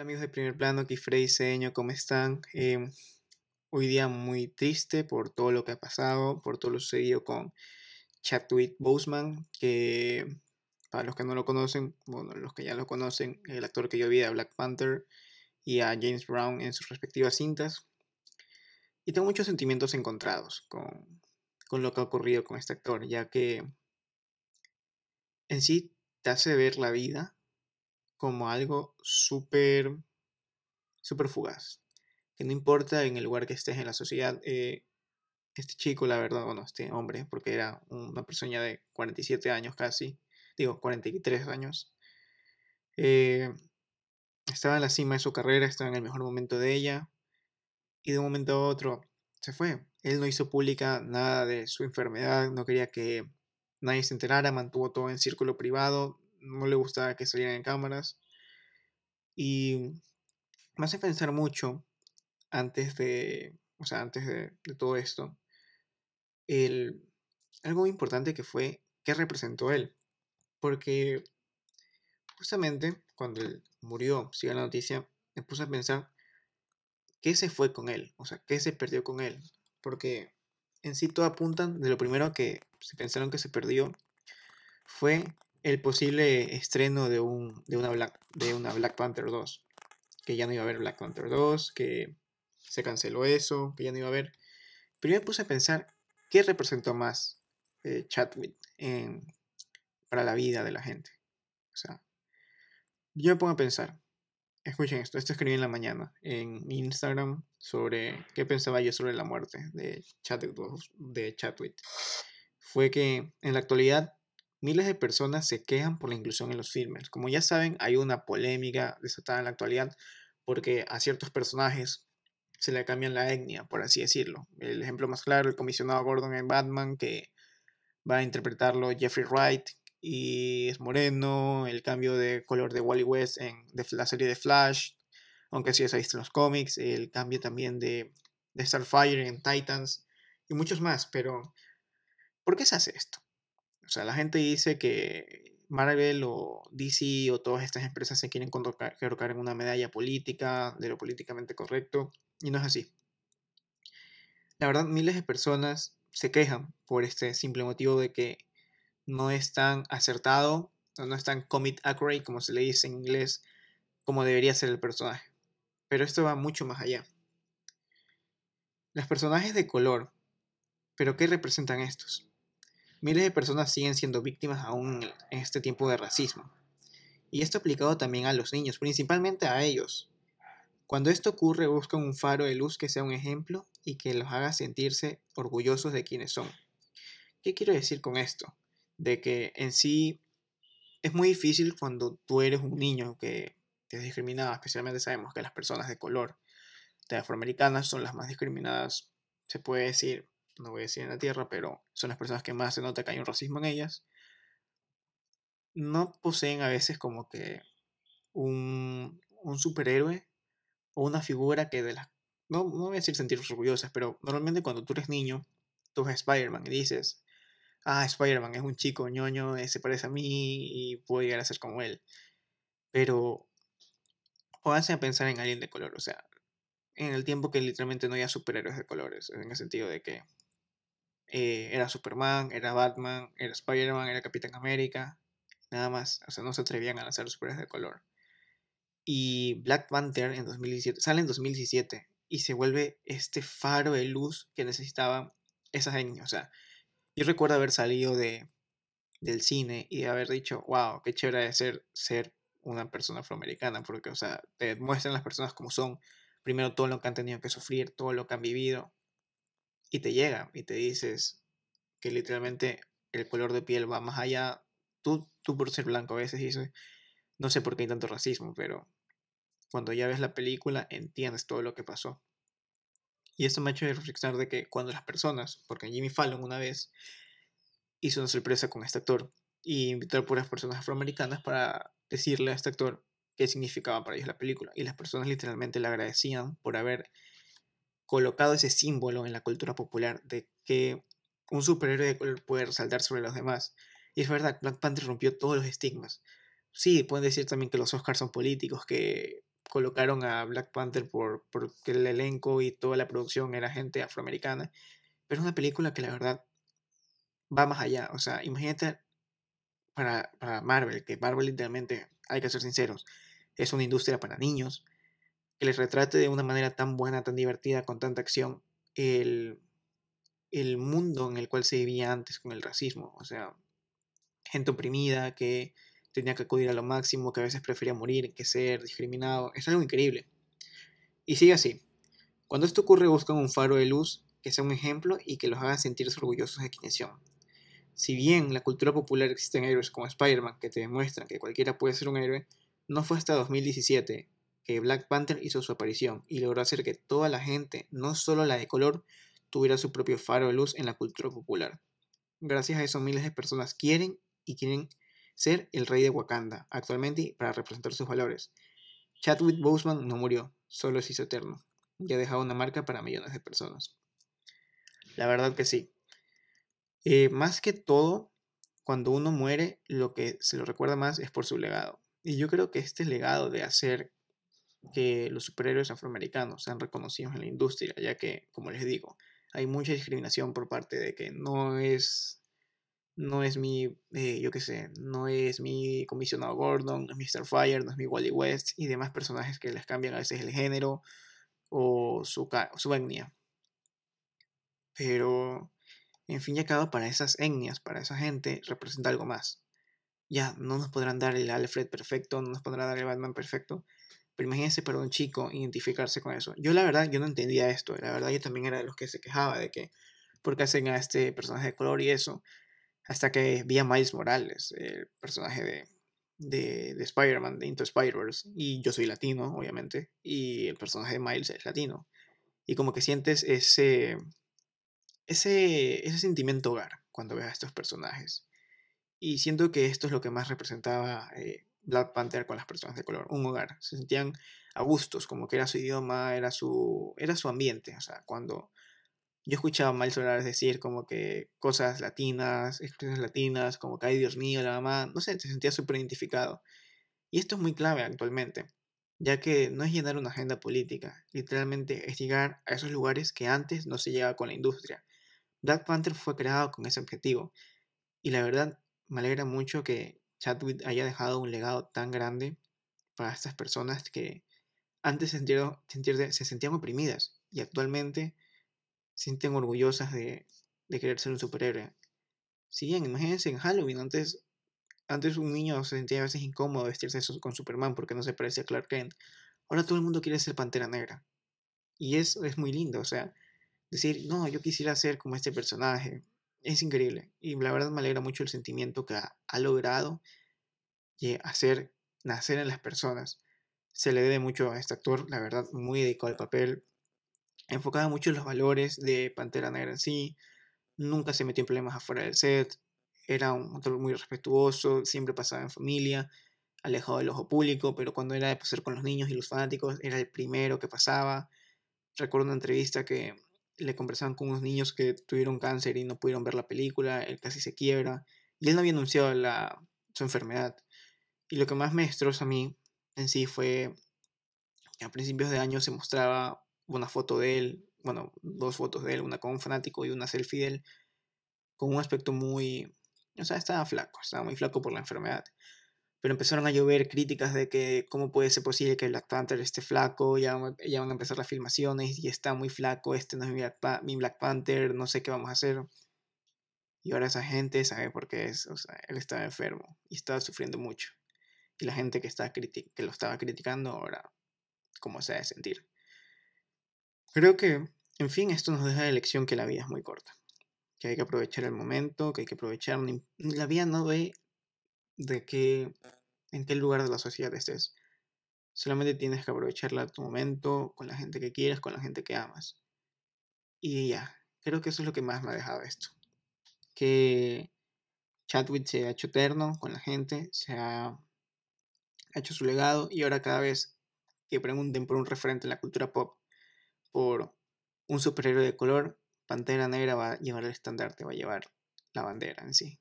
Hola amigos de Primer Plano, aquí Freddy Cedeño, ¿cómo están? Em, hoy día muy triste por todo lo que ha pasado, por todo lo sucedido con Chadwick Boseman, que para los que no lo conocen, bueno, los que ya lo conocen, el actor que yo vi a Black Panther y a James Brown en sus respectivas cintas. Y tengo muchos sentimientos encontrados con, con lo que ha ocurrido con este actor, ya que en sí te hace ver la vida como algo súper, súper fugaz. Que no importa en el lugar que estés en la sociedad, eh, este chico, la verdad, bueno, este hombre, porque era una persona de 47 años casi, digo, 43 años, eh, estaba en la cima de su carrera, estaba en el mejor momento de ella, y de un momento a otro se fue. Él no hizo pública nada de su enfermedad, no quería que nadie se enterara, mantuvo todo en círculo privado, no le gustaba que salieran en cámaras. Y me hace pensar mucho antes de, o sea, antes de, todo esto, el, algo muy importante que fue qué representó él. Porque justamente cuando él murió, sigue la noticia, me puse a pensar qué se fue con él, o sea, qué se perdió con él. Porque en sí todo apuntan de lo primero que se pensaron que se perdió fue el posible estreno de, un, de, una Black, de una Black Panther 2. Que ya no iba a haber Black Panther 2, que se canceló eso, que ya no iba a haber. Pero yo me puse a pensar, ¿qué representó más eh, Chadwick para la vida de la gente? O sea, yo me pongo a pensar, escuchen esto, esto escribí en la mañana en mi Instagram sobre qué pensaba yo sobre la muerte de Chadwick, de Chadwick. Fue que en la actualidad Miles de personas se quejan por la inclusión en los filmes. Como ya saben, hay una polémica desatada en la actualidad porque a ciertos personajes se le cambian la etnia, por así decirlo. El ejemplo más claro, el comisionado Gordon en Batman, que va a interpretarlo Jeffrey Wright y es moreno, el cambio de color de Wally West en la serie de Flash, aunque sí, visto en los cómics, el cambio también de Starfire en Titans y muchos más, pero ¿por qué se hace esto? O sea, la gente dice que Marvel o DC o todas estas empresas se quieren colocar en una medalla política, de lo políticamente correcto, y no es así. La verdad, miles de personas se quejan por este simple motivo de que no es tan acertado, no es tan commit accurate, como se le dice en inglés, como debería ser el personaje. Pero esto va mucho más allá. Los personajes de color, ¿pero qué representan estos? Miles de personas siguen siendo víctimas aún en este tiempo de racismo. Y esto aplicado también a los niños, principalmente a ellos. Cuando esto ocurre, buscan un faro de luz que sea un ejemplo y que los haga sentirse orgullosos de quienes son. ¿Qué quiero decir con esto? De que en sí es muy difícil cuando tú eres un niño que te es discriminado, especialmente sabemos que las personas de color, de afroamericanas, son las más discriminadas, se puede decir, no voy a decir en la Tierra, pero son las personas que más se nota que hay un racismo en ellas, no poseen a veces como que un, un superhéroe o una figura que de las... No, no voy a decir sentirse orgullosas, pero normalmente cuando tú eres niño, tú ves Spider-Man y dices, ah, Spider-Man es un chico ñoño, eh, se parece a mí y puedo llegar a ser como él. Pero pónganse a pensar en alguien de color, o sea, en el tiempo que literalmente no había superhéroes de colores, en el sentido de que eh, era Superman, era Batman, era Spider-Man, era Capitán América, nada más. O sea, no se atrevían a lanzar superhéroes de color. Y Black Panther en 2017, sale en 2017 y se vuelve este faro de luz que necesitaba esa gente. O sea, yo recuerdo haber salido de, del cine y haber dicho, wow, qué chévere de ser, ser una persona afroamericana, porque, o sea, te muestran las personas como son, primero todo lo que han tenido que sufrir, todo lo que han vivido, y te llega y te dices que literalmente el color de piel va más allá. Tú, tú por ser blanco a veces dices, no sé por qué hay tanto racismo, pero cuando ya ves la película entiendes todo lo que pasó. Y esto me ha hecho reflexionar de que cuando las personas, porque Jimmy Fallon una vez hizo una sorpresa con este actor y invitó a puras personas afroamericanas para decirle a este actor qué significaba para ellos la película. Y las personas literalmente le agradecían por haber colocado ese símbolo en la cultura popular de que un superhéroe puede resaltar sobre los demás. Y es verdad, Black Panther rompió todos los estigmas. Sí, pueden decir también que los Oscars son políticos, que colocaron a Black Panther por, porque el elenco y toda la producción era gente afroamericana, pero es una película que la verdad va más allá. O sea, imagínate para, para Marvel, que Marvel literalmente, hay que ser sinceros, es una industria para niños, que les retrate de una manera tan buena, tan divertida, con tanta acción, el, el mundo en el cual se vivía antes con el racismo. O sea, gente oprimida que tenía que acudir a lo máximo, que a veces prefería morir que ser discriminado. Es algo increíble. Y sigue así. Cuando esto ocurre, buscan un faro de luz que sea un ejemplo y que los haga sentirse orgullosos de quienes son. Si bien en la cultura popular existen héroes como Spider-Man que te demuestran que cualquiera puede ser un héroe, no fue hasta 2017 que Black Panther hizo su aparición y logró hacer que toda la gente, no solo la de color, tuviera su propio faro de luz en la cultura popular. Gracias a eso miles de personas quieren y quieren ser el rey de Wakanda actualmente para representar sus valores. Chadwick Boseman no murió, solo se hizo eterno y ha dejado una marca para millones de personas. La verdad que sí. Eh, más que todo, cuando uno muere, lo que se lo recuerda más es por su legado. Y yo creo que este legado de hacer que los superhéroes afroamericanos sean reconocidos en la industria, ya que, como les digo, hay mucha discriminación por parte de que no es no es mi, eh, yo qué sé, no es mi comisionado Gordon, no es Mr. Fire, no es mi Wally West y demás personajes que les cambian a veces el género o su, su etnia. Pero, en fin y al para esas etnias, para esa gente, representa algo más. Ya, no nos podrán dar el Alfred perfecto, no nos podrán dar el Batman perfecto, pero imagínense para un chico identificarse con eso. Yo la verdad, yo no entendía esto, la verdad yo también era de los que se quejaba de que, ¿por qué hacen a este personaje de color y eso? Hasta que vi a Miles Morales, el personaje de, de, de Spider-Man, de Into Spider-Verse. Y yo soy latino, obviamente. Y el personaje de Miles es latino. Y como que sientes ese, ese, ese sentimiento hogar cuando ves a estos personajes. Y siento que esto es lo que más representaba eh, Black Panther con las personas de color. Un hogar. Se sentían a gustos, como que era su idioma, era su, era su ambiente. O sea, cuando yo escuchaba a Miles Morales decir como que cosas latinas, expresiones latinas, como que, ay Dios mío, la mamá, no sé, se sentía súper identificado. Y esto es muy clave actualmente, ya que no es llenar una agenda política, literalmente es llegar a esos lugares que antes no se llegaba con la industria. Black Panther fue creado con ese objetivo, y la verdad me alegra mucho que Chadwick haya dejado un legado tan grande para estas personas que antes se, se sentían oprimidas y actualmente sienten orgullosas de, querer ser un superhéroe. Si bien, imagínense en Halloween, antes, antes un niño se sentía a veces incómodo vestirse con Superman porque no se parece a Clark Kent. Ahora todo el mundo quiere ser Pantera Negra. Y eso es muy lindo, o sea, decir, no, yo quisiera ser como este personaje. Es increíble. Y la verdad me alegra mucho el sentimiento que ha, logrado hacer nacer en las personas. Se le debe mucho a este actor, la verdad, muy dedicado al papel enfocaba mucho en los valores de Pantera Negra en sí, nunca se metió en problemas afuera del set, era un actor muy respetuoso, siempre pasaba en familia, alejado del ojo público, pero cuando era de pasar con los niños y los fanáticos, era el primero que pasaba. Recuerdo una entrevista que le conversaban con unos niños que tuvieron cáncer y no pudieron ver la película, él casi se quiebra, y él no había anunciado la, su enfermedad. Y lo que más me destroza a mí en sí fue que a principios de año se mostraba una foto de él, bueno, dos fotos de él, una con un fanático y una selfie de él, con un aspecto muy, o sea, estaba flaco, estaba muy flaco por la enfermedad. Pero empezaron a llover críticas de que cómo puede ser posible que Black Panther esté flaco, ya, ya van a empezar las filmaciones y está muy flaco, este no es mi Black, Panther, no sé qué vamos a hacer. Y ahora esa gente sabe por qué es, o sea, él estaba enfermo y estaba sufriendo mucho. Y la gente que, está que lo estaba criticando ahora, cómo se ha de sentir. Creo que, en fin, esto nos deja la lección que la vida es muy corta, que hay que aprovechar el momento, que hay que aprovechar, la vida no ve de qué, en qué lugar de la sociedad estés. Solamente tienes que aprovecharla a tu momento, con la gente que quieres, con la gente que amas. Y ya, creo que eso es lo que más me ha dejado esto. Que Chadwick se ha hecho eterno con la gente, se ha hecho su legado y ahora cada vez que pregunten por un referente en la cultura pop, por un superhéroe de color, Pantera Negra va a llevar el estandarte, va a llevar la bandera en sí.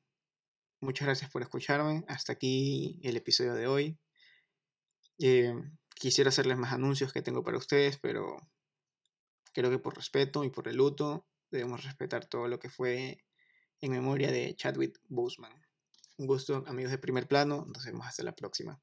Muchas gracias por escucharme. Hasta aquí el episodio de hoy. Eh, quisiera hacerles más anuncios que tengo para ustedes, pero creo que por respeto y por el luto debemos respetar todo lo que fue en memoria de Chadwick Boseman. Un gusto, amigos de primer plano. Nos vemos hasta la próxima.